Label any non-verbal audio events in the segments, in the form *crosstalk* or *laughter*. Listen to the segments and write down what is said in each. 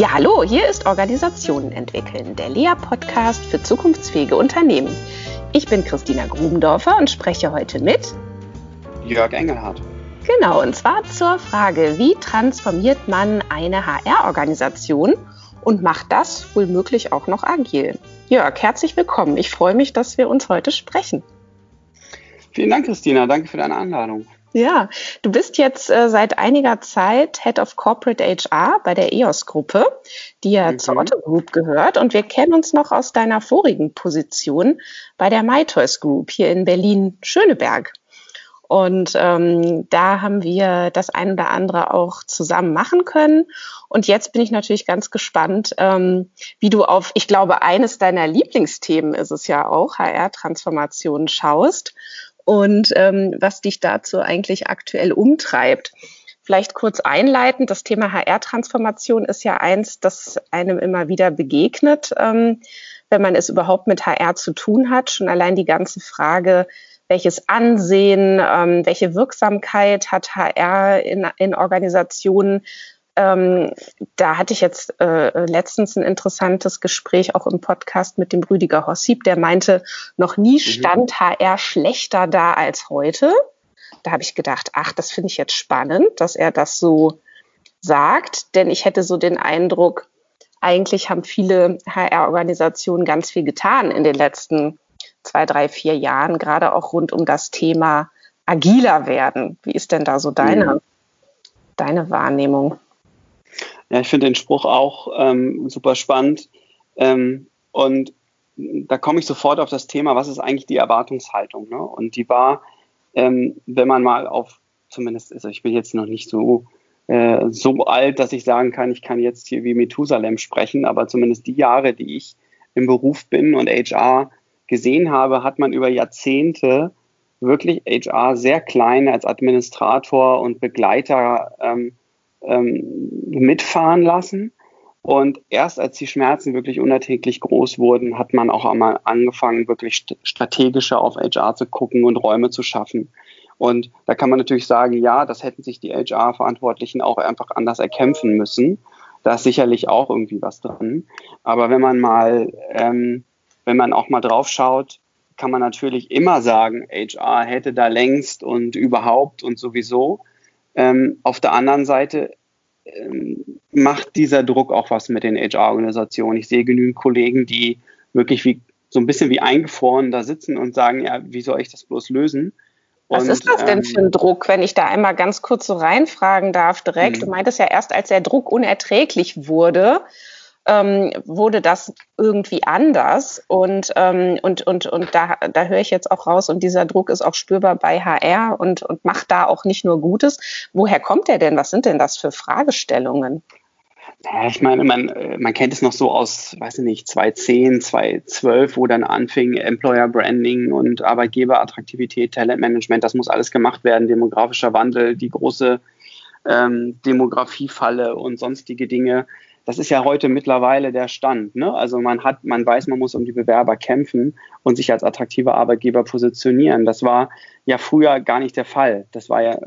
Ja, hallo, hier ist Organisationen entwickeln, der Lea-Podcast für zukunftsfähige Unternehmen. Ich bin Christina Grubendorfer und spreche heute mit Jörg Engelhardt. Genau, und zwar zur Frage, wie transformiert man eine HR-Organisation und macht das womöglich auch noch agil? Jörg, herzlich willkommen. Ich freue mich, dass wir uns heute sprechen. Vielen Dank, Christina. Danke für deine Einladung. Ja, du bist jetzt äh, seit einiger Zeit Head of Corporate HR bei der EOS-Gruppe, die ja mhm. zur Otto Group gehört. Und wir kennen uns noch aus deiner vorigen Position bei der MyToys Group hier in Berlin-Schöneberg. Und ähm, da haben wir das ein oder andere auch zusammen machen können. Und jetzt bin ich natürlich ganz gespannt, ähm, wie du auf, ich glaube, eines deiner Lieblingsthemen ist es ja auch, HR-Transformation schaust und ähm, was dich dazu eigentlich aktuell umtreibt. Vielleicht kurz einleitend, das Thema HR-Transformation ist ja eins, das einem immer wieder begegnet, ähm, wenn man es überhaupt mit HR zu tun hat. Schon allein die ganze Frage, welches Ansehen, ähm, welche Wirksamkeit hat HR in, in Organisationen, ähm, da hatte ich jetzt äh, letztens ein interessantes Gespräch auch im Podcast mit dem Rüdiger Hossip, der meinte, noch nie mhm. stand HR schlechter da als heute. Da habe ich gedacht, ach, das finde ich jetzt spannend, dass er das so sagt, denn ich hätte so den Eindruck, eigentlich haben viele HR-Organisationen ganz viel getan in den letzten zwei, drei, vier Jahren, gerade auch rund um das Thema agiler werden. Wie ist denn da so deine, mhm. deine Wahrnehmung? Ja, ich finde den Spruch auch ähm, super spannend. Ähm, und da komme ich sofort auf das Thema, was ist eigentlich die Erwartungshaltung? Ne? Und die war, ähm, wenn man mal auf, zumindest, also ich bin jetzt noch nicht so, äh, so alt, dass ich sagen kann, ich kann jetzt hier wie Methusalem sprechen, aber zumindest die Jahre, die ich im Beruf bin und HR gesehen habe, hat man über Jahrzehnte wirklich HR sehr klein als Administrator und Begleiter ähm, ähm, mitfahren lassen. Und erst als die Schmerzen wirklich unerträglich groß wurden, hat man auch einmal angefangen, wirklich strategischer auf HR zu gucken und Räume zu schaffen. Und da kann man natürlich sagen, ja, das hätten sich die HR-Verantwortlichen auch einfach anders erkämpfen müssen. Da ist sicherlich auch irgendwie was drin. Aber wenn man mal, ähm, wenn man auch mal drauf schaut, kann man natürlich immer sagen, HR hätte da längst und überhaupt und sowieso. Ähm, auf der anderen Seite ähm, macht dieser Druck auch was mit den HR-Organisationen. Ich sehe genügend Kollegen, die wirklich wie so ein bisschen wie eingefroren da sitzen und sagen, ja, wie soll ich das bloß lösen? Was und, ist das denn ähm, für ein Druck, wenn ich da einmal ganz kurz so reinfragen darf direkt? Mh. Du meintest ja erst, als der Druck unerträglich wurde, ähm, wurde das irgendwie anders. Und, ähm, und, und, und da, da höre ich jetzt auch raus, und dieser Druck ist auch spürbar bei HR und, und macht da auch nicht nur Gutes. Woher kommt der denn? Was sind denn das für Fragestellungen? Ja, ich meine, man, man kennt es noch so aus, weiß ich nicht, 2010, 2012, wo dann anfing Employer Branding und Arbeitgeberattraktivität, Talentmanagement, das muss alles gemacht werden, demografischer Wandel, die große ähm, Demografiefalle und sonstige Dinge das ist ja heute mittlerweile der Stand. Ne? Also man hat, man weiß, man muss um die Bewerber kämpfen und sich als attraktiver Arbeitgeber positionieren. Das war ja früher gar nicht der Fall. Das war ja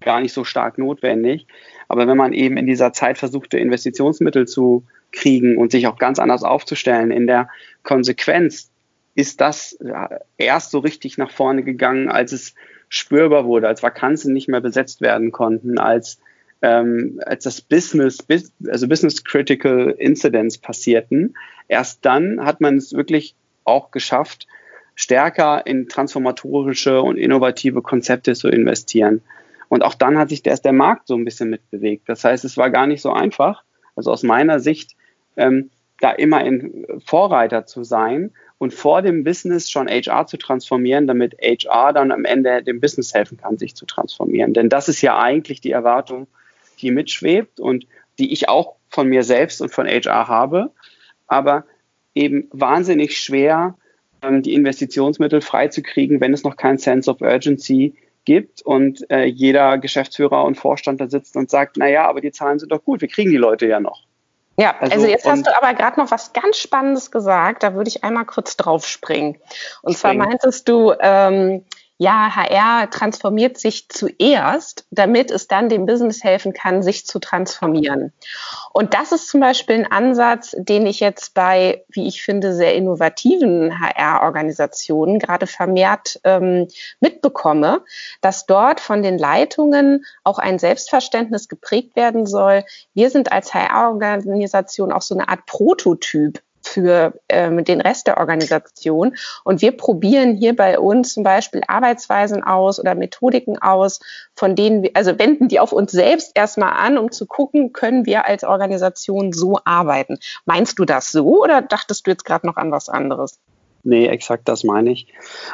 gar nicht so stark notwendig. Aber wenn man eben in dieser Zeit versuchte, Investitionsmittel zu kriegen und sich auch ganz anders aufzustellen, in der Konsequenz ist das erst so richtig nach vorne gegangen, als es spürbar wurde, als Vakanzen nicht mehr besetzt werden konnten, als ähm, als das Business, also Business Critical Incidents passierten, erst dann hat man es wirklich auch geschafft, stärker in transformatorische und innovative Konzepte zu investieren. Und auch dann hat sich erst der Markt so ein bisschen mitbewegt. Das heißt, es war gar nicht so einfach, also aus meiner Sicht, ähm, da immer in Vorreiter zu sein und vor dem Business schon HR zu transformieren, damit HR dann am Ende dem Business helfen kann, sich zu transformieren. Denn das ist ja eigentlich die Erwartung die mitschwebt und die ich auch von mir selbst und von HR habe, aber eben wahnsinnig schwer, ähm, die Investitionsmittel freizukriegen, wenn es noch kein Sense of Urgency gibt und äh, jeder Geschäftsführer und Vorstand da sitzt und sagt, naja, aber die Zahlen sind doch gut, wir kriegen die Leute ja noch. Ja, also, also jetzt hast du aber gerade noch was ganz Spannendes gesagt, da würde ich einmal kurz drauf springen. Und springen. zwar meintest du, ähm, ja, HR transformiert sich zuerst, damit es dann dem Business helfen kann, sich zu transformieren. Und das ist zum Beispiel ein Ansatz, den ich jetzt bei, wie ich finde, sehr innovativen HR-Organisationen gerade vermehrt ähm, mitbekomme, dass dort von den Leitungen auch ein Selbstverständnis geprägt werden soll. Wir sind als HR-Organisation auch so eine Art Prototyp für ähm, den Rest der Organisation. Und wir probieren hier bei uns zum Beispiel Arbeitsweisen aus oder Methodiken aus, von denen wir, also wenden die auf uns selbst erstmal an, um zu gucken, können wir als Organisation so arbeiten. Meinst du das so oder dachtest du jetzt gerade noch an was anderes? Nee, exakt das meine ich.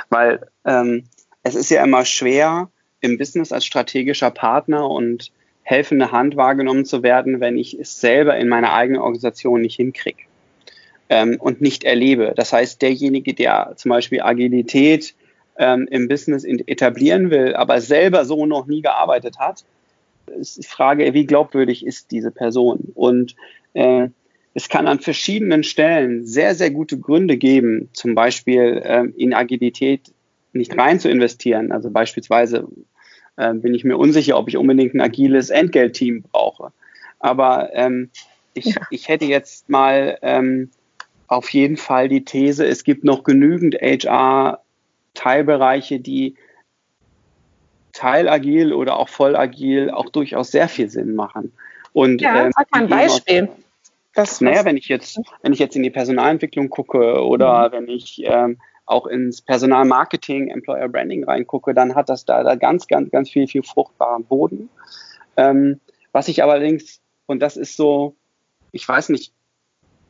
Weil ähm, es ist ja immer schwer, im Business als strategischer Partner und helfende Hand wahrgenommen zu werden, wenn ich es selber in meiner eigenen Organisation nicht hinkriege ähm, und nicht erlebe. Das heißt, derjenige, der zum Beispiel Agilität ähm, im Business etablieren will, aber selber so noch nie gearbeitet hat, ist die Frage, wie glaubwürdig ist diese Person? Und äh, es kann an verschiedenen Stellen sehr, sehr gute Gründe geben, zum Beispiel ähm, in Agilität nicht rein zu investieren. Also beispielsweise äh, bin ich mir unsicher, ob ich unbedingt ein agiles Entgeltteam brauche. Aber ähm, ich, ja. ich hätte jetzt mal ähm, auf jeden Fall die These, es gibt noch genügend HR-Teilbereiche, die teilagil oder auch vollagil auch durchaus sehr viel Sinn machen. Und, ja, ähm, sag mal ein Beispiel. Das, naja, wenn ich jetzt, wenn ich jetzt in die Personalentwicklung gucke oder mhm. wenn ich ähm, auch ins Personalmarketing, Employer Branding reingucke, dann hat das da, da ganz, ganz, ganz viel, viel fruchtbaren Boden. Ähm, was ich allerdings, und das ist so, ich weiß nicht,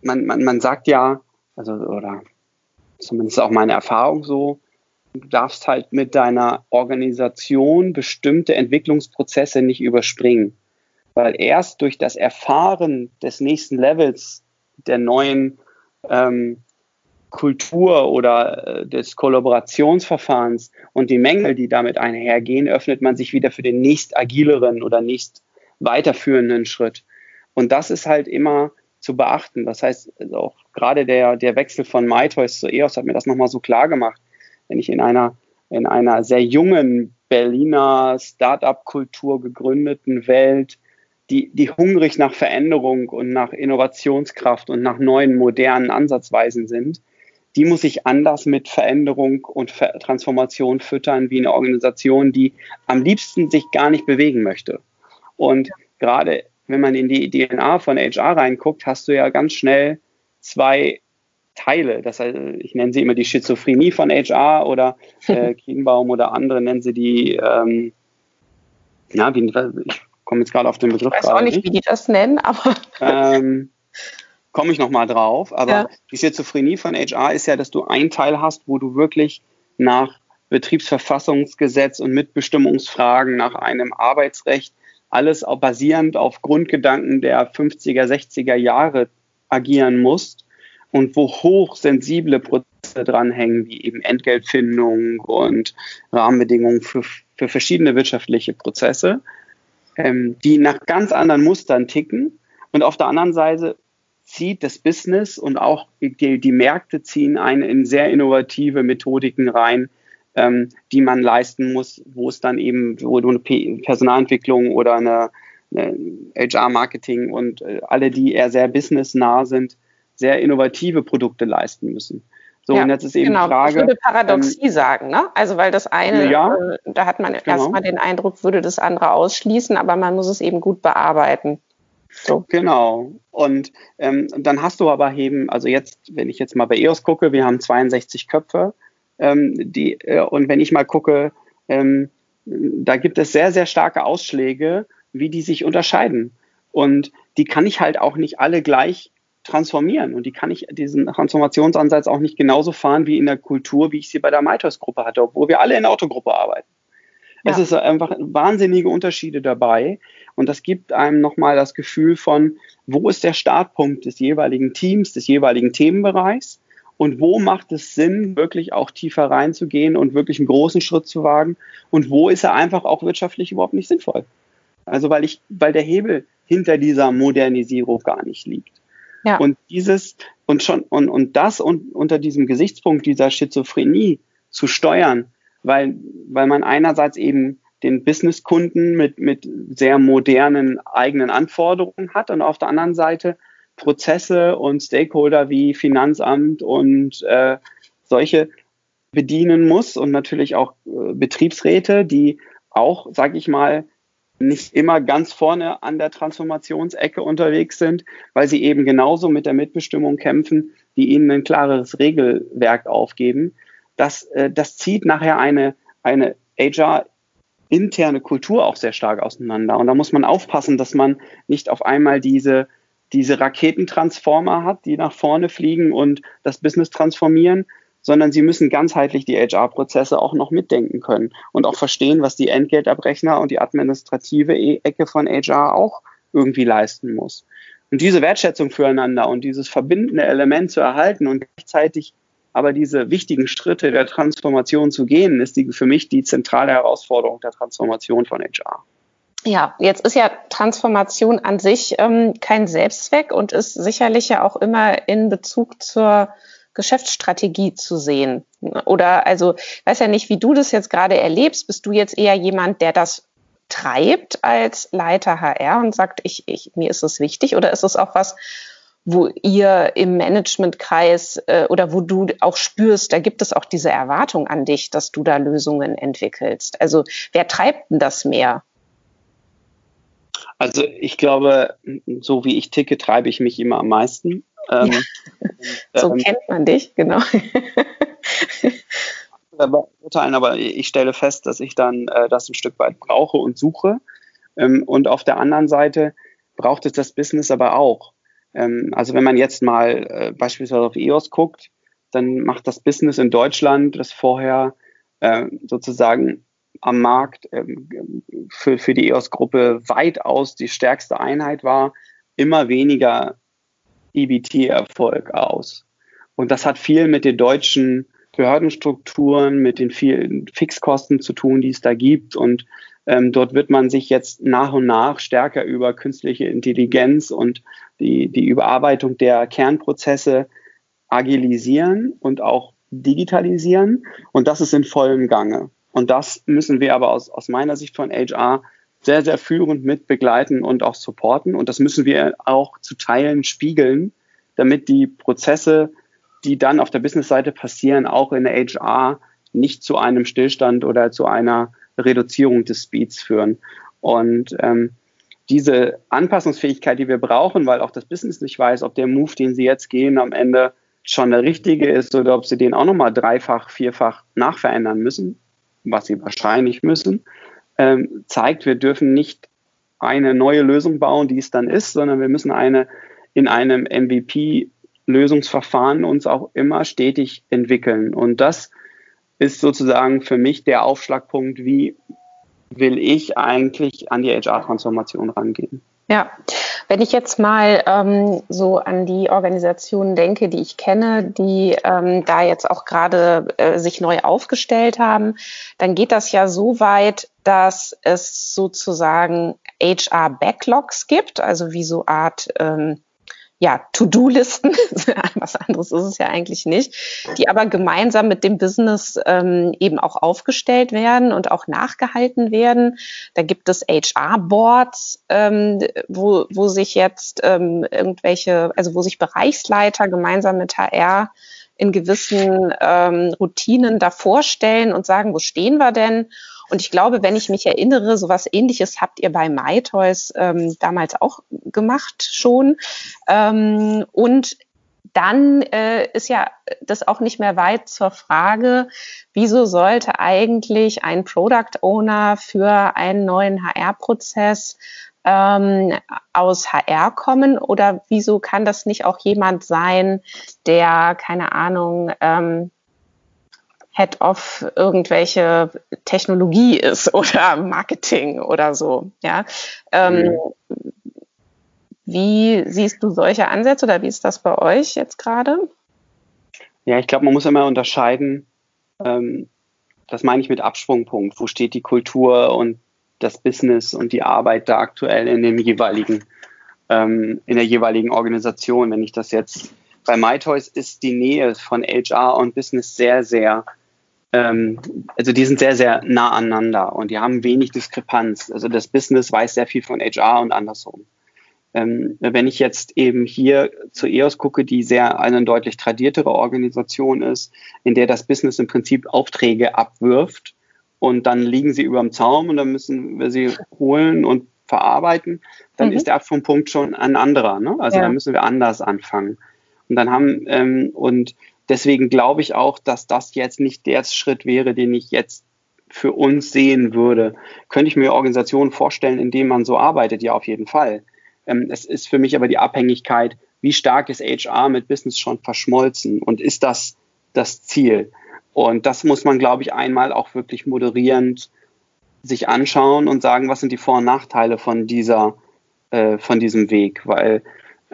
man, man, man sagt ja, also, oder zumindest auch meine Erfahrung so, du darfst halt mit deiner Organisation bestimmte Entwicklungsprozesse nicht überspringen. Weil erst durch das Erfahren des nächsten Levels der neuen ähm, Kultur oder äh, des Kollaborationsverfahrens und die Mängel, die damit einhergehen, öffnet man sich wieder für den nächst agileren oder nächst weiterführenden Schritt. Und das ist halt immer zu beachten. Das heißt, also auch gerade der, der Wechsel von MyToys zu EOS hat mir das nochmal so klar gemacht. Wenn ich in einer, in einer sehr jungen Berliner Startup-Kultur gegründeten Welt, die, die hungrig nach Veränderung und nach Innovationskraft und nach neuen, modernen Ansatzweisen sind, die muss ich anders mit Veränderung und Transformation füttern wie eine Organisation, die am liebsten sich gar nicht bewegen möchte. Und gerade wenn man in die DNA von HR reinguckt, hast du ja ganz schnell zwei Teile. Das heißt, ich nenne sie immer die Schizophrenie von HR oder *laughs* äh, Kienbaum oder andere nennen sie die, ähm, ja, wie, ich komme jetzt gerade auf den Begriff. Ich weiß auch nicht, wie die das nennen, aber. Ähm, komme ich nochmal drauf. Aber ja. die Schizophrenie von HR ist ja, dass du einen Teil hast, wo du wirklich nach Betriebsverfassungsgesetz und Mitbestimmungsfragen, nach einem Arbeitsrecht alles basierend auf Grundgedanken der 50er, 60er Jahre agieren musst und wo hochsensible Prozesse dranhängen, wie eben Entgeltfindung und Rahmenbedingungen für, für verschiedene wirtschaftliche Prozesse, ähm, die nach ganz anderen Mustern ticken. Und auf der anderen Seite zieht das Business und auch die, die Märkte ziehen ein in sehr innovative Methodiken rein, ähm, die man leisten muss, wo es dann eben, wo du eine Personalentwicklung oder eine, eine HR-Marketing und äh, alle, die eher sehr businessnah sind, sehr innovative Produkte leisten müssen. So, ja, und jetzt ist eben genau. Frage. Ich würde Paradoxie ähm, sagen, ne? Also, weil das eine, ja, äh, da hat man genau. erstmal den Eindruck, würde das andere ausschließen, aber man muss es eben gut bearbeiten. So. Genau. Und ähm, dann hast du aber eben, also jetzt, wenn ich jetzt mal bei EOS gucke, wir haben 62 Köpfe ähm, die, äh, und wenn ich mal gucke, ähm, da gibt es sehr, sehr starke Ausschläge, wie die sich unterscheiden. Und die kann ich halt auch nicht alle gleich transformieren. Und die kann ich diesen Transformationsansatz auch nicht genauso fahren wie in der Kultur, wie ich sie bei der Maitos-Gruppe hatte, obwohl wir alle in der Autogruppe arbeiten. Ja. Es ist einfach wahnsinnige Unterschiede dabei. Und das gibt einem nochmal das Gefühl von, wo ist der Startpunkt des jeweiligen Teams, des jeweiligen Themenbereichs und wo macht es Sinn, wirklich auch tiefer reinzugehen und wirklich einen großen Schritt zu wagen und wo ist er einfach auch wirtschaftlich überhaupt nicht sinnvoll. Also weil ich, weil der Hebel hinter dieser Modernisierung gar nicht liegt. Ja. Und dieses und schon und, und das und unter diesem Gesichtspunkt dieser Schizophrenie zu steuern, weil, weil man einerseits eben den Businesskunden mit, mit sehr modernen eigenen Anforderungen hat und auf der anderen Seite Prozesse und Stakeholder wie Finanzamt und äh, solche bedienen muss und natürlich auch äh, Betriebsräte, die auch, sage ich mal, nicht immer ganz vorne an der Transformationsecke unterwegs sind, weil sie eben genauso mit der Mitbestimmung kämpfen, die ihnen ein klares Regelwerk aufgeben. Das, äh, das zieht nachher eine, eine HR interne Kultur auch sehr stark auseinander. Und da muss man aufpassen, dass man nicht auf einmal diese, diese Raketentransformer hat, die nach vorne fliegen und das Business transformieren, sondern sie müssen ganzheitlich die HR-Prozesse auch noch mitdenken können und auch verstehen, was die Entgeltabrechner und die administrative e-, Ecke von HR auch irgendwie leisten muss. Und diese Wertschätzung füreinander und dieses verbindende Element zu erhalten und gleichzeitig aber diese wichtigen Schritte der Transformation zu gehen, ist die, für mich die zentrale Herausforderung der Transformation von HR. Ja, jetzt ist ja Transformation an sich ähm, kein Selbstzweck und ist sicherlich ja auch immer in Bezug zur Geschäftsstrategie zu sehen? Oder also, weiß ja nicht, wie du das jetzt gerade erlebst. Bist du jetzt eher jemand, der das treibt als Leiter HR und sagt, ich, ich, mir ist es wichtig? Oder ist es auch was, wo ihr im Managementkreis äh, oder wo du auch spürst, da gibt es auch diese Erwartung an dich, dass du da Lösungen entwickelst? Also, wer treibt denn das mehr? Also ich glaube, so wie ich ticke, treibe ich mich immer am meisten. Ähm, ja. so ähm, kennt man dich, genau. *laughs* beurteilen, aber ich stelle fest, dass ich dann äh, das ein Stück weit brauche und suche. Ähm, und auf der anderen Seite braucht es das Business aber auch. Ähm, also wenn man jetzt mal äh, beispielsweise auf EOS guckt, dann macht das Business in Deutschland, das vorher äh, sozusagen am Markt ähm, für, für die EOS-Gruppe weitaus die stärkste Einheit war, immer weniger EBT-Erfolg aus. Und das hat viel mit den deutschen Behördenstrukturen, mit den vielen Fixkosten zu tun, die es da gibt. Und ähm, dort wird man sich jetzt nach und nach stärker über künstliche Intelligenz und die, die Überarbeitung der Kernprozesse agilisieren und auch digitalisieren. Und das ist in vollem Gange. Und das müssen wir aber aus, aus meiner Sicht von HR sehr, sehr führend mit begleiten und auch supporten. Und das müssen wir auch zu Teilen spiegeln, damit die Prozesse, die dann auf der Business-Seite passieren, auch in der HR nicht zu einem Stillstand oder zu einer Reduzierung des Speeds führen. Und ähm, diese Anpassungsfähigkeit, die wir brauchen, weil auch das Business nicht weiß, ob der Move, den sie jetzt gehen, am Ende schon der richtige ist oder ob sie den auch nochmal dreifach, vierfach nachverändern müssen, was sie wahrscheinlich müssen, ähm, zeigt, wir dürfen nicht eine neue Lösung bauen, die es dann ist, sondern wir müssen eine in einem MVP-Lösungsverfahren uns auch immer stetig entwickeln. Und das ist sozusagen für mich der Aufschlagpunkt, wie will ich eigentlich an die HR-Transformation rangehen. Ja, wenn ich jetzt mal ähm, so an die Organisationen denke, die ich kenne, die ähm, da jetzt auch gerade äh, sich neu aufgestellt haben, dann geht das ja so weit, dass es sozusagen HR-Backlogs gibt, also wie so Art ähm, ja, To-Do-Listen, *laughs* was anderes ist es ja eigentlich nicht, die aber gemeinsam mit dem Business ähm, eben auch aufgestellt werden und auch nachgehalten werden. Da gibt es HR-Boards, ähm, wo, wo sich jetzt ähm, irgendwelche, also wo sich Bereichsleiter gemeinsam mit HR in gewissen ähm, Routinen da vorstellen und sagen, wo stehen wir denn? Und ich glaube, wenn ich mich erinnere, sowas ähnliches habt ihr bei MyToys ähm, damals auch gemacht schon. Ähm, und dann äh, ist ja das auch nicht mehr weit zur Frage, wieso sollte eigentlich ein Product Owner für einen neuen HR-Prozess ähm, aus HR kommen oder wieso kann das nicht auch jemand sein, der, keine Ahnung, ähm, Head of irgendwelche Technologie ist *laughs* oder Marketing oder so. Ja. Ähm, mhm. Wie siehst du solche Ansätze oder wie ist das bei euch jetzt gerade? Ja, ich glaube, man muss immer unterscheiden, ähm, das meine ich mit Absprungpunkt, wo steht die Kultur und das Business und die Arbeit da aktuell in dem jeweiligen, ähm, in der jeweiligen Organisation. Wenn ich das jetzt bei MyToys ist die Nähe von HR und Business sehr, sehr also die sind sehr, sehr nah aneinander und die haben wenig Diskrepanz. Also das Business weiß sehr viel von HR und andersrum. Ähm, wenn ich jetzt eben hier zu EOS gucke, die sehr eine deutlich tradiertere Organisation ist, in der das Business im Prinzip Aufträge abwirft und dann liegen sie über dem Zaum und dann müssen wir sie holen und verarbeiten, dann mhm. ist der Absprungpunkt schon ein anderer. Ne? Also ja. da müssen wir anders anfangen. Und dann haben, ähm, und deswegen glaube ich auch, dass das jetzt nicht der Schritt wäre, den ich jetzt für uns sehen würde. Könnte ich mir Organisationen vorstellen, in denen man so arbeitet? Ja, auf jeden Fall. Ähm, es ist für mich aber die Abhängigkeit, wie stark ist HR mit Business schon verschmolzen und ist das das Ziel? Und das muss man, glaube ich, einmal auch wirklich moderierend sich anschauen und sagen, was sind die Vor- und Nachteile von dieser, äh, von diesem Weg, weil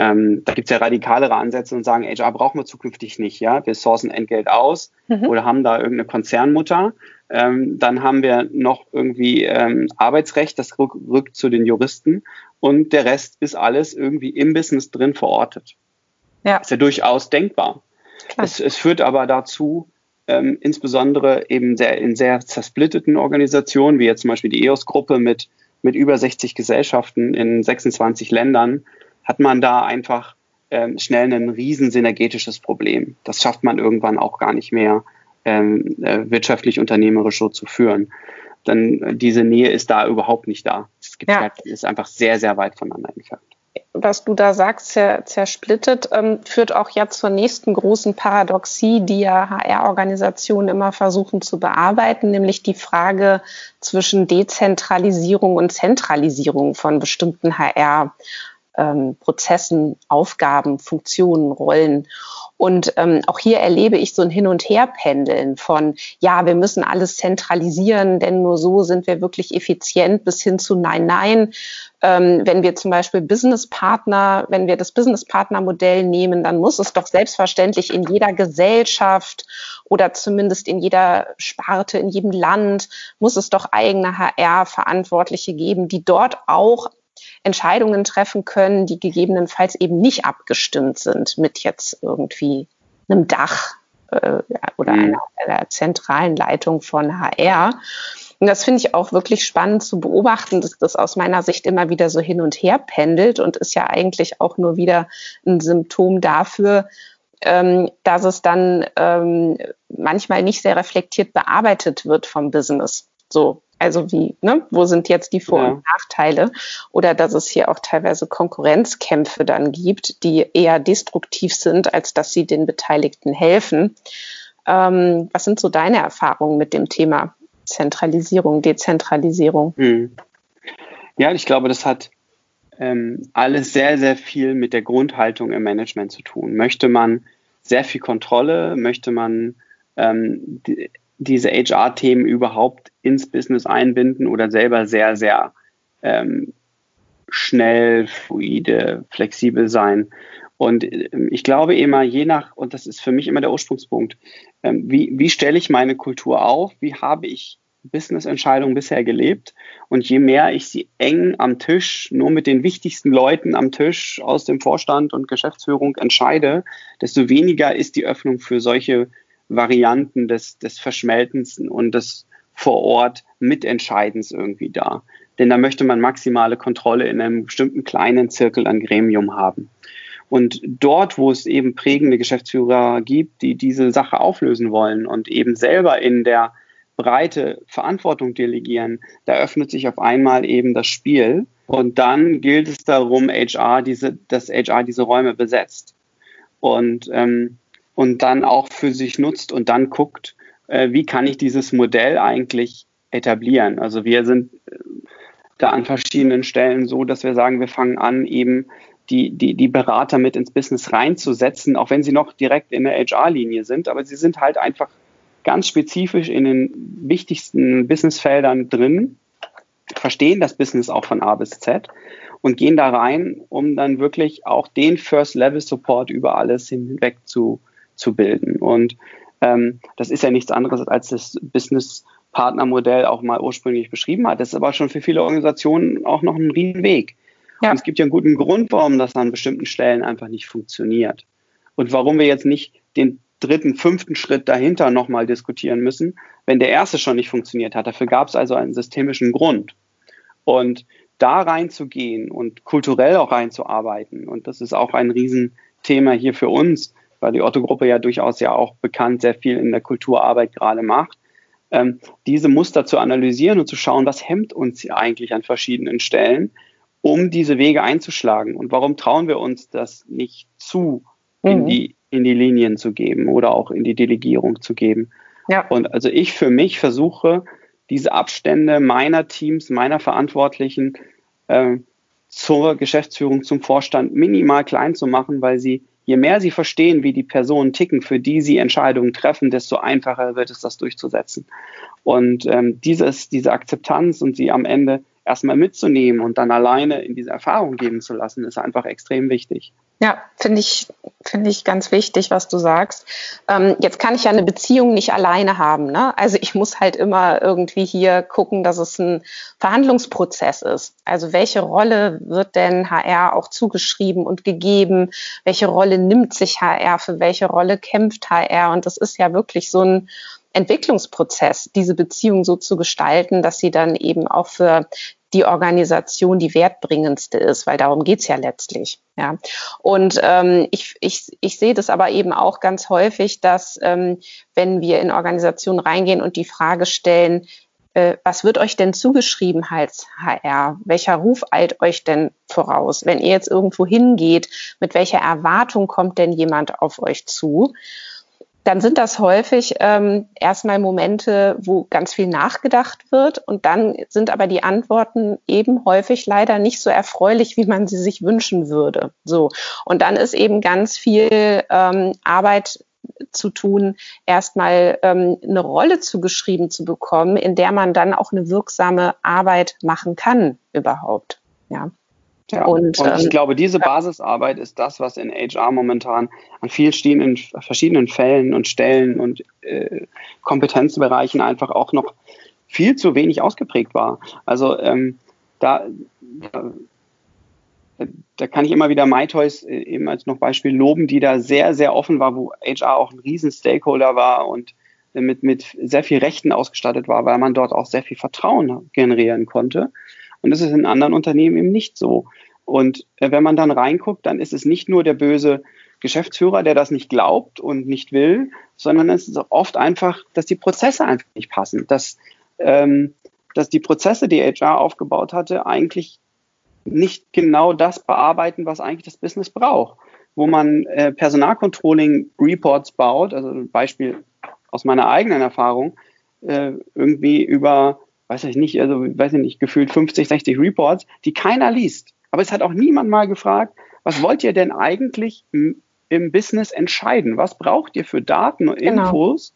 ähm, da gibt es ja radikalere Ansätze und sagen, HR brauchen wir zukünftig nicht, ja. Wir sourcen Entgelt aus mhm. oder haben da irgendeine Konzernmutter. Ähm, dann haben wir noch irgendwie ähm, Arbeitsrecht, das rück, rückt zu den Juristen und der Rest ist alles irgendwie im Business drin verortet. Ja. Ist ja durchaus denkbar. Es, es, führt aber dazu, ähm, insbesondere eben sehr, in sehr zersplitteten Organisationen, wie jetzt zum Beispiel die EOS-Gruppe mit, mit über 60 Gesellschaften in 26 Ländern, hat man da einfach ähm, schnell ein riesen synergetisches Problem. Das schafft man irgendwann auch gar nicht mehr ähm, äh, wirtschaftlich unternehmerisch so zu führen. Dann äh, diese Nähe ist da überhaupt nicht da. Es gibt ja. halt, ist einfach sehr, sehr weit voneinander entfernt was du da sagst, zersplittet, ähm, führt auch ja zur nächsten großen Paradoxie, die ja HR-Organisationen immer versuchen zu bearbeiten, nämlich die Frage zwischen Dezentralisierung und Zentralisierung von bestimmten HR ähm, Prozessen, Aufgaben, Funktionen, Rollen. Und ähm, auch hier erlebe ich so ein Hin- und Herpendeln von, ja, wir müssen alles zentralisieren, denn nur so sind wir wirklich effizient, bis hin zu Nein, Nein. Ähm, wenn wir zum Beispiel Businesspartner, wenn wir das Businesspartner-Modell nehmen, dann muss es doch selbstverständlich in jeder Gesellschaft oder zumindest in jeder Sparte, in jedem Land, muss es doch eigene HR-Verantwortliche geben, die dort auch Entscheidungen treffen können, die gegebenenfalls eben nicht abgestimmt sind mit jetzt irgendwie einem Dach äh, oder mhm. einer, einer zentralen Leitung von HR. Und das finde ich auch wirklich spannend zu beobachten, dass das aus meiner Sicht immer wieder so hin und her pendelt und ist ja eigentlich auch nur wieder ein Symptom dafür, ähm, dass es dann ähm, manchmal nicht sehr reflektiert bearbeitet wird vom Business. So, also wie, ne, wo sind jetzt die Vor- und Nachteile? Oder dass es hier auch teilweise Konkurrenzkämpfe dann gibt, die eher destruktiv sind, als dass sie den Beteiligten helfen. Ähm, was sind so deine Erfahrungen mit dem Thema Zentralisierung, Dezentralisierung? Hm. Ja, ich glaube, das hat ähm, alles sehr, sehr viel mit der Grundhaltung im Management zu tun. Möchte man sehr viel Kontrolle? Möchte man ähm, die, diese HR-Themen überhaupt ins Business einbinden oder selber sehr, sehr ähm, schnell, fluide, flexibel sein. Und ähm, ich glaube immer, je nach, und das ist für mich immer der Ursprungspunkt, ähm, wie, wie stelle ich meine Kultur auf? Wie habe ich Business-Entscheidungen bisher gelebt? Und je mehr ich sie eng am Tisch, nur mit den wichtigsten Leuten am Tisch aus dem Vorstand und Geschäftsführung entscheide, desto weniger ist die Öffnung für solche Varianten des, des Verschmelzens und des vor Ort Mitentscheidens irgendwie da. Denn da möchte man maximale Kontrolle in einem bestimmten kleinen Zirkel an Gremium haben. Und dort, wo es eben prägende Geschäftsführer gibt, die diese Sache auflösen wollen und eben selber in der Breite Verantwortung delegieren, da öffnet sich auf einmal eben das Spiel. Und dann gilt es darum, HR diese, dass HR diese Räume besetzt. Und ähm, und dann auch für sich nutzt und dann guckt, äh, wie kann ich dieses Modell eigentlich etablieren. Also wir sind äh, da an verschiedenen Stellen so, dass wir sagen, wir fangen an, eben die, die, die Berater mit ins Business reinzusetzen, auch wenn sie noch direkt in der HR-Linie sind, aber sie sind halt einfach ganz spezifisch in den wichtigsten Businessfeldern drin, verstehen das Business auch von A bis Z und gehen da rein, um dann wirklich auch den First-Level-Support über alles hinweg zu, zu bilden. Und ähm, das ist ja nichts anderes, als das Business Partnermodell auch mal ursprünglich beschrieben hat. Das ist aber schon für viele Organisationen auch noch ein Riesenweg. Ja. Und es gibt ja einen guten Grund, warum das an bestimmten Stellen einfach nicht funktioniert. Und warum wir jetzt nicht den dritten, fünften Schritt dahinter nochmal diskutieren müssen, wenn der erste schon nicht funktioniert hat. Dafür gab es also einen systemischen Grund. Und da reinzugehen und kulturell auch reinzuarbeiten, und das ist auch ein Riesenthema hier für uns, weil die Otto-Gruppe ja durchaus ja auch bekannt sehr viel in der Kulturarbeit gerade macht, ähm, diese Muster zu analysieren und zu schauen, was hemmt uns eigentlich an verschiedenen Stellen, um diese Wege einzuschlagen. Und warum trauen wir uns das nicht zu, mhm. in, die, in die Linien zu geben oder auch in die Delegierung zu geben? Ja. Und also ich für mich versuche, diese Abstände meiner Teams, meiner Verantwortlichen äh, zur Geschäftsführung, zum Vorstand minimal klein zu machen, weil sie je mehr sie verstehen, wie die Personen ticken, für die sie Entscheidungen treffen, desto einfacher wird es, das durchzusetzen. Und ähm, dieses, diese Akzeptanz und sie am Ende erstmal mitzunehmen und dann alleine in diese Erfahrung geben zu lassen, ist einfach extrem wichtig. Ja, finde ich, finde ich ganz wichtig, was du sagst. Ähm, jetzt kann ich ja eine Beziehung nicht alleine haben. Ne? Also ich muss halt immer irgendwie hier gucken, dass es ein Verhandlungsprozess ist. Also welche Rolle wird denn HR auch zugeschrieben und gegeben? Welche Rolle nimmt sich HR? Für welche Rolle kämpft HR? Und das ist ja wirklich so ein Entwicklungsprozess, diese Beziehung so zu gestalten, dass sie dann eben auch für die Organisation die wertbringendste ist, weil darum geht's ja letztlich. Ja. Und ähm, ich, ich, ich sehe das aber eben auch ganz häufig, dass ähm, wenn wir in Organisationen reingehen und die Frage stellen, äh, was wird euch denn zugeschrieben als HR? Welcher Ruf eilt euch denn voraus? Wenn ihr jetzt irgendwo hingeht, mit welcher Erwartung kommt denn jemand auf euch zu? Dann sind das häufig ähm, erstmal Momente, wo ganz viel nachgedacht wird und dann sind aber die Antworten eben häufig leider nicht so erfreulich, wie man sie sich wünschen würde. So und dann ist eben ganz viel ähm, Arbeit zu tun, erstmal ähm, eine Rolle zugeschrieben zu bekommen, in der man dann auch eine wirksame Arbeit machen kann überhaupt. Ja. Ja, und, und ich ähm, glaube, diese Basisarbeit ist das, was in HR momentan an vielen verschiedenen Fällen und Stellen und äh, Kompetenzbereichen einfach auch noch viel zu wenig ausgeprägt war. Also ähm, da, da, da, kann ich immer wieder MyToys äh, eben als noch Beispiel loben, die da sehr, sehr offen war, wo HR auch ein riesen Stakeholder war und mit, mit sehr viel Rechten ausgestattet war, weil man dort auch sehr viel Vertrauen generieren konnte. Und das ist in anderen Unternehmen eben nicht so. Und äh, wenn man dann reinguckt, dann ist es nicht nur der böse Geschäftsführer, der das nicht glaubt und nicht will, sondern es ist oft einfach, dass die Prozesse einfach nicht passen, dass, ähm, dass die Prozesse, die HR aufgebaut hatte, eigentlich nicht genau das bearbeiten, was eigentlich das Business braucht. Wo man äh, Personalcontrolling-Reports baut, also ein Beispiel aus meiner eigenen Erfahrung, äh, irgendwie über weiß ich nicht, also weiß ich nicht, gefühlt 50, 60 Reports, die keiner liest. Aber es hat auch niemand mal gefragt, was wollt ihr denn eigentlich im, Business entscheiden? Was braucht ihr für Daten und genau. Infos,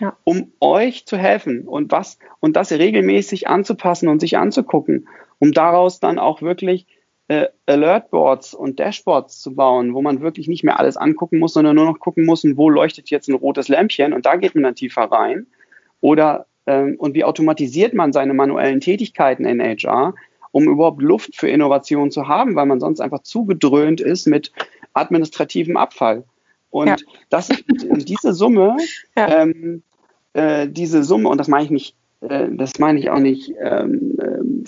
ja. um euch zu helfen und was und das regelmäßig anzupassen und sich anzugucken, um daraus dann auch wirklich äh, Alertboards und Dashboards zu bauen, wo man wirklich nicht mehr alles angucken muss, sondern nur noch gucken muss, wo leuchtet jetzt ein rotes Lämpchen und da geht man dann tiefer rein. Oder und wie automatisiert man seine manuellen Tätigkeiten in HR, um überhaupt Luft für Innovation zu haben, weil man sonst einfach zugedröhnt ist mit administrativem Abfall. Und ja. das, diese Summe, ja. ähm, äh, diese Summe, und das meine ich nicht, äh, das meine ich auch nicht ähm, ähm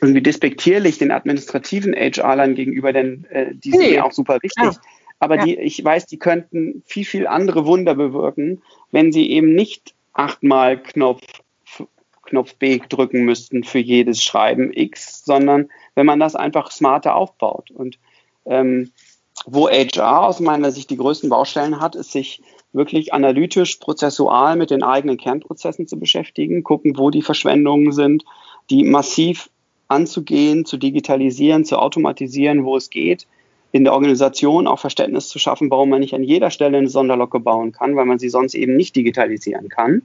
irgendwie despektierlich den administrativen HR-Lern gegenüber, denn äh, die nee. sind ja auch super wichtig. Ja. Aber die, ich weiß, die könnten viel, viel andere Wunder bewirken, wenn sie eben nicht achtmal Knopf, Knopf B drücken müssten für jedes Schreiben X, sondern wenn man das einfach smarter aufbaut. Und ähm, wo HR aus meiner Sicht die größten Baustellen hat, ist sich wirklich analytisch, prozessual mit den eigenen Kernprozessen zu beschäftigen, gucken, wo die Verschwendungen sind, die massiv anzugehen, zu digitalisieren, zu automatisieren, wo es geht, in der Organisation auch Verständnis zu schaffen, warum man nicht an jeder Stelle eine Sonderlocke bauen kann, weil man sie sonst eben nicht digitalisieren kann.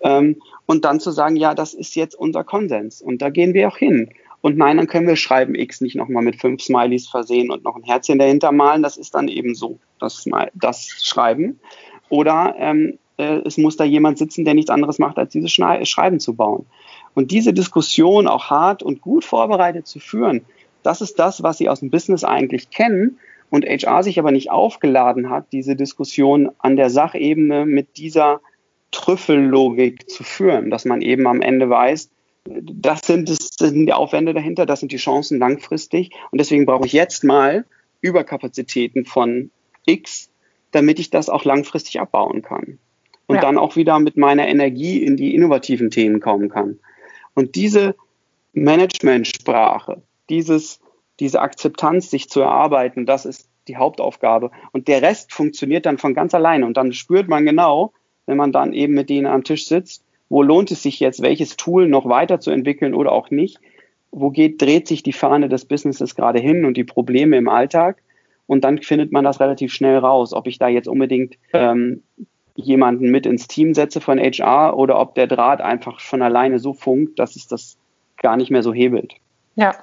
Ähm, und dann zu sagen, ja, das ist jetzt unser Konsens und da gehen wir auch hin. Und nein, dann können wir Schreiben X nicht nochmal mit fünf Smileys versehen und noch ein Herzchen dahinter malen. Das ist dann eben so, das, das Schreiben. Oder ähm, äh, es muss da jemand sitzen, der nichts anderes macht, als dieses Schreiben zu bauen. Und diese Diskussion auch hart und gut vorbereitet zu führen, das ist das, was sie aus dem Business eigentlich kennen und HR sich aber nicht aufgeladen hat, diese Diskussion an der Sachebene mit dieser Trüffellogik zu führen, dass man eben am Ende weiß, das sind, das sind die Aufwände dahinter, das sind die Chancen langfristig und deswegen brauche ich jetzt mal Überkapazitäten von X, damit ich das auch langfristig abbauen kann und ja. dann auch wieder mit meiner Energie in die innovativen Themen kommen kann. Und diese Managementsprache, dieses, diese Akzeptanz, sich zu erarbeiten, das ist die Hauptaufgabe. Und der Rest funktioniert dann von ganz alleine. Und dann spürt man genau, wenn man dann eben mit denen am Tisch sitzt, wo lohnt es sich jetzt, welches Tool noch weiterzuentwickeln oder auch nicht? Wo geht, dreht sich die Fahne des Businesses gerade hin und die Probleme im Alltag? Und dann findet man das relativ schnell raus, ob ich da jetzt unbedingt ähm, jemanden mit ins Team setze von HR oder ob der Draht einfach von alleine so funkt, dass es das gar nicht mehr so hebelt. Ja.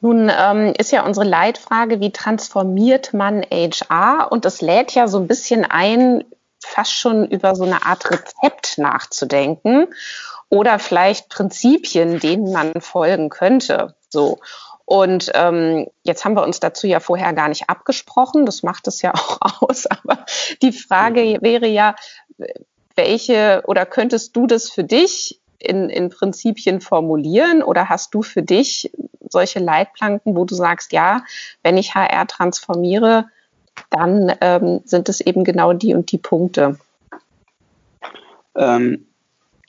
Nun ähm, ist ja unsere Leitfrage, wie transformiert man HR? Und das lädt ja so ein bisschen ein, fast schon über so eine Art Rezept nachzudenken oder vielleicht Prinzipien, denen man folgen könnte. So. Und ähm, jetzt haben wir uns dazu ja vorher gar nicht abgesprochen. Das macht es ja *laughs* auch aus. Aber die Frage wäre ja, welche oder könntest du das für dich in, in Prinzipien formulieren oder hast du für dich solche Leitplanken, wo du sagst, ja, wenn ich HR transformiere, dann ähm, sind es eben genau die und die Punkte? Ähm,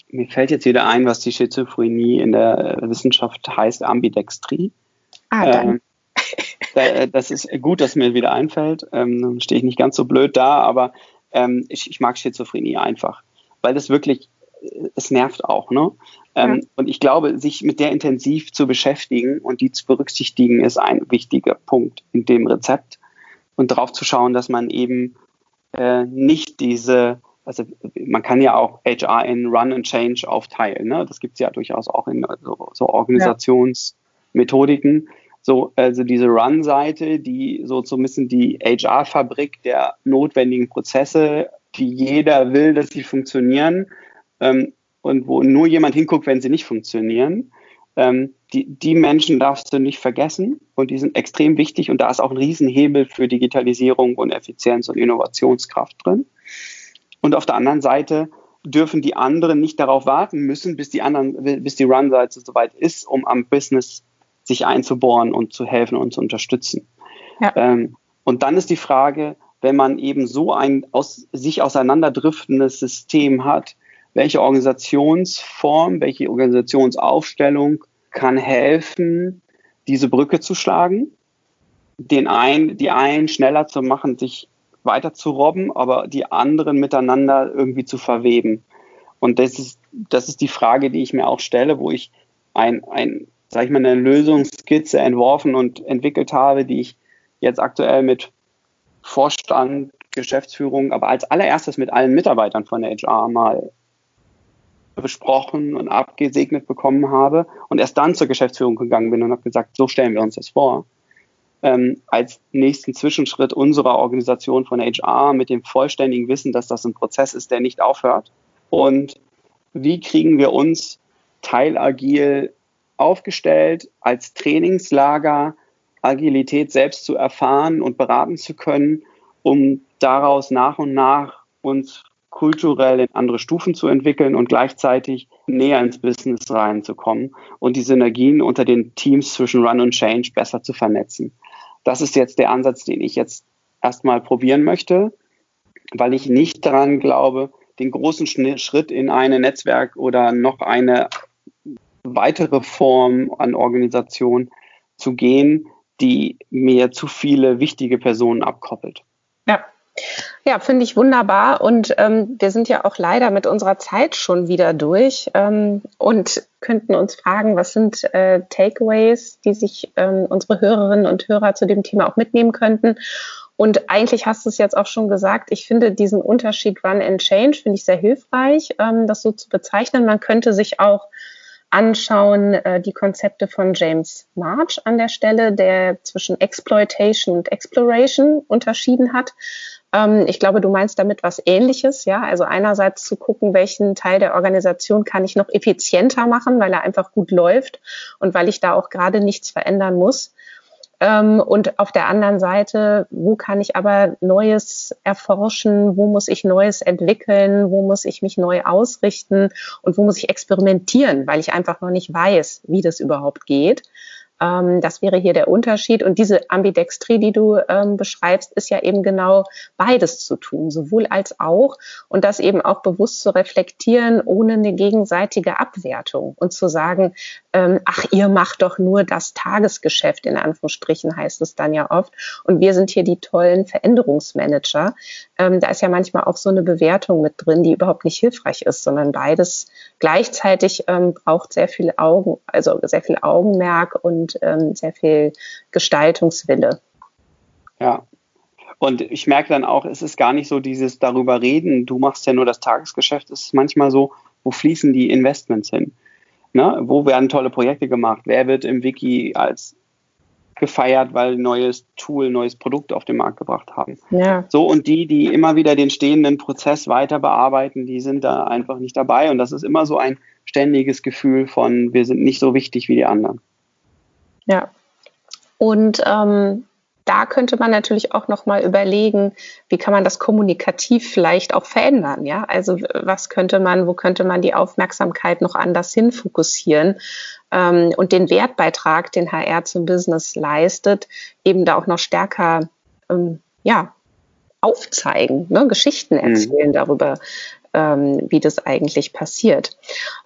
mir fällt jetzt wieder ein, was die Schizophrenie in der Wissenschaft heißt, Ambidextrie. Ah, dann. *laughs* Ähm, das ist gut, dass mir wieder einfällt. Ähm, dann stehe ich nicht ganz so blöd da, aber ähm, ich, mag Schizophrenie einfach, weil das wirklich, es nervt auch. Ne? Ähm, ja. Und ich glaube, sich mit der intensiv zu beschäftigen und die zu berücksichtigen, ist ein wichtiger Punkt in dem Rezept. Und darauf zu schauen, dass man eben äh, nicht diese, also man kann ja auch HR in Run and Change aufteilen. Ne? Das gibt es ja durchaus auch in so, so Organisations- ja Methodiken. So, also diese Run-Seite, die so so ein bisschen die HR-Fabrik der notwendigen Prozesse, die jeder will, dass sie funktionieren ähm, und wo nur jemand hinguckt, wenn sie nicht funktionieren. Ähm, die, die Menschen darfst du nicht vergessen und die sind extrem wichtig und da ist auch ein Riesenhebel für Digitalisierung und Effizienz und Innovationskraft drin. Und auf der anderen Seite dürfen die anderen nicht darauf warten müssen, bis die anderen, bis die Run-Seite soweit ist, um am Business sich einzubohren und zu helfen und zu unterstützen. Ja. Ähm, und dann ist die Frage, wenn man eben so ein aus sich auseinanderdriftendes System hat, welche Organisationsform, welche Organisationsaufstellung kann helfen, diese Brücke zu schlagen, den einen, die einen schneller zu machen, sich weiter zu robben, aber die anderen miteinander irgendwie zu verweben. Und das ist, das ist die Frage, die ich mir auch stelle, wo ich ein, ein sage ich mal, eine Lösungsskizze entworfen und entwickelt habe, die ich jetzt aktuell mit Vorstand, Geschäftsführung, aber als allererstes mit allen Mitarbeitern von der HR mal besprochen und abgesegnet bekommen habe und erst dann zur Geschäftsführung gegangen bin und habe gesagt, so stellen wir uns das vor. Ähm, als nächsten Zwischenschritt unserer Organisation von HR mit dem vollständigen Wissen, dass das ein Prozess ist, der nicht aufhört. Und wie kriegen wir uns teilagil aufgestellt als Trainingslager, Agilität selbst zu erfahren und beraten zu können, um daraus nach und nach uns kulturell in andere Stufen zu entwickeln und gleichzeitig näher ins Business reinzukommen und die Synergien unter den Teams zwischen Run und Change besser zu vernetzen. Das ist jetzt der Ansatz, den ich jetzt erstmal probieren möchte, weil ich nicht daran glaube, den großen Schritt in eine Netzwerk oder noch eine weitere Form an Organisation zu gehen, die mir zu viele wichtige Personen abkoppelt. Ja. Finde ich wunderbar. Und ähm, wir sind ja auch leider mit unserer Zeit schon wieder durch ähm, und könnten uns fragen, was sind äh, Takeaways, die sich ähm, unsere Hörerinnen und Hörer zu dem Thema auch mitnehmen könnten. Und eigentlich hast du es jetzt auch schon gesagt, ich finde diesen Unterschied Run and Change, finde ich sehr hilfreich, ähm, das so zu bezeichnen. Man könnte sich auch anschauen, äh, die Konzepte von James March an der Stelle, der zwischen Exploitation und Exploration unterschieden hat. Ähm, ich glaube, du meinst damit was Ähnliches, ja. Also einerseits zu gucken, welchen Teil der Organisation kann ich noch effizienter machen, weil er einfach gut läuft und weil ich da auch gerade nichts verändern muss. Ähm, und auf der anderen Seite, wo kann ich aber Neues erforschen? Wo muss ich Neues entwickeln? Wo muss ich mich neu ausrichten? Und wo muss ich experimentieren, weil ich einfach noch nicht weiß, wie das überhaupt geht? Ähm, das wäre hier der Unterschied. Und diese Ambidextrie, die du ähm, beschreibst, ist ja eben genau beides zu tun, sowohl als auch. Und das eben auch bewusst zu reflektieren, ohne eine gegenseitige Abwertung und zu sagen, ähm, ach, ihr macht doch nur das Tagesgeschäft, in Anführungsstrichen heißt es dann ja oft. Und wir sind hier die tollen Veränderungsmanager. Ähm, da ist ja manchmal auch so eine Bewertung mit drin, die überhaupt nicht hilfreich ist, sondern beides gleichzeitig ähm, braucht sehr viel Augen, also sehr viel Augenmerk und ähm, sehr viel Gestaltungswille. Ja, und ich merke dann auch, es ist gar nicht so dieses darüber reden, du machst ja nur das Tagesgeschäft, es ist manchmal so, wo fließen die Investments hin? Ne? Wo werden tolle Projekte gemacht? Wer wird im Wiki als gefeiert, weil neues Tool, neues Produkt auf den Markt gebracht haben. Ja. So, und die, die immer wieder den stehenden Prozess weiter bearbeiten, die sind da einfach nicht dabei. Und das ist immer so ein ständiges Gefühl von, wir sind nicht so wichtig wie die anderen. Ja. Und ähm, da könnte man natürlich auch noch mal überlegen, wie kann man das kommunikativ vielleicht auch verändern, ja? Also was könnte man, wo könnte man die Aufmerksamkeit noch anders hin fokussieren ähm, und den Wertbeitrag, den HR zum Business leistet, eben da auch noch stärker, ähm, ja, aufzeigen, ne? Geschichten mhm. erzählen mhm. darüber, ähm, wie das eigentlich passiert.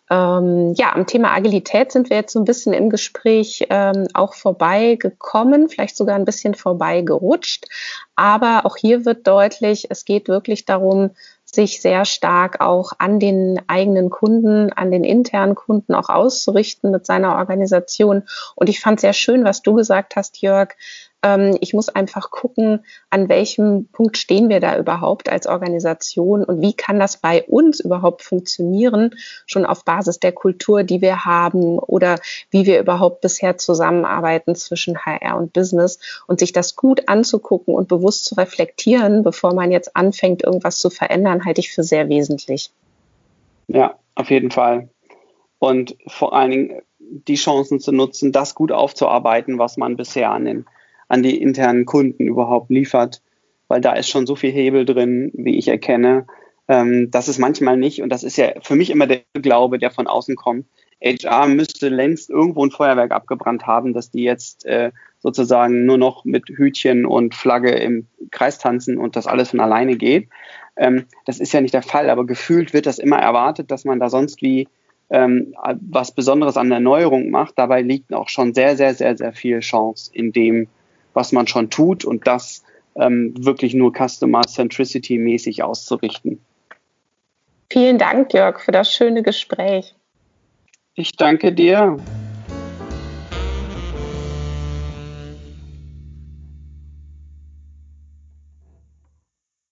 Ähm, ja, am Thema Agilität sind wir jetzt so ein bisschen im Gespräch ähm, auch vorbeigekommen, vielleicht sogar ein bisschen vorbeigerutscht. Aber auch hier wird deutlich, es geht wirklich darum, sich sehr stark auch an den eigenen Kunden, an den internen Kunden auch auszurichten mit seiner Organisation. Und ich fand sehr schön, was du gesagt hast, Jörg, ähm, ich muss einfach gucken, an welchem Punkt stehen wir da überhaupt als Organisation und wie kann das bei uns überhaupt funktionieren, schon auf Basis der Kultur, die wir haben oder wie wir überhaupt bisher zusammenarbeiten zwischen HR und Business und sich das gut anzugucken und bewusst zu reflektieren, bevor man jetzt anfängt, irgendwas zu verändern, halte ich für sehr wesentlich. Ja, auf jeden Fall. Und vor allen Dingen die Chancen zu nutzen, das gut aufzuarbeiten, was man bisher an den an die internen Kunden überhaupt liefert, weil da ist schon so viel Hebel drin, wie ich erkenne. Ähm, das ist manchmal nicht, und das ist ja für mich immer der Glaube, der von außen kommt. HR müsste längst irgendwo ein Feuerwerk abgebrannt haben, dass die jetzt äh, sozusagen nur noch mit Hütchen und Flagge im Kreis tanzen und das alles von alleine geht. Ähm, das ist ja nicht der Fall, aber gefühlt wird das immer erwartet, dass man da sonst wie ähm, was Besonderes an Erneuerung macht. Dabei liegt auch schon sehr, sehr, sehr, sehr viel Chance in dem, was man schon tut und das ähm, wirklich nur Customer Centricity mäßig auszurichten. Vielen Dank, Jörg, für das schöne Gespräch. Ich danke dir.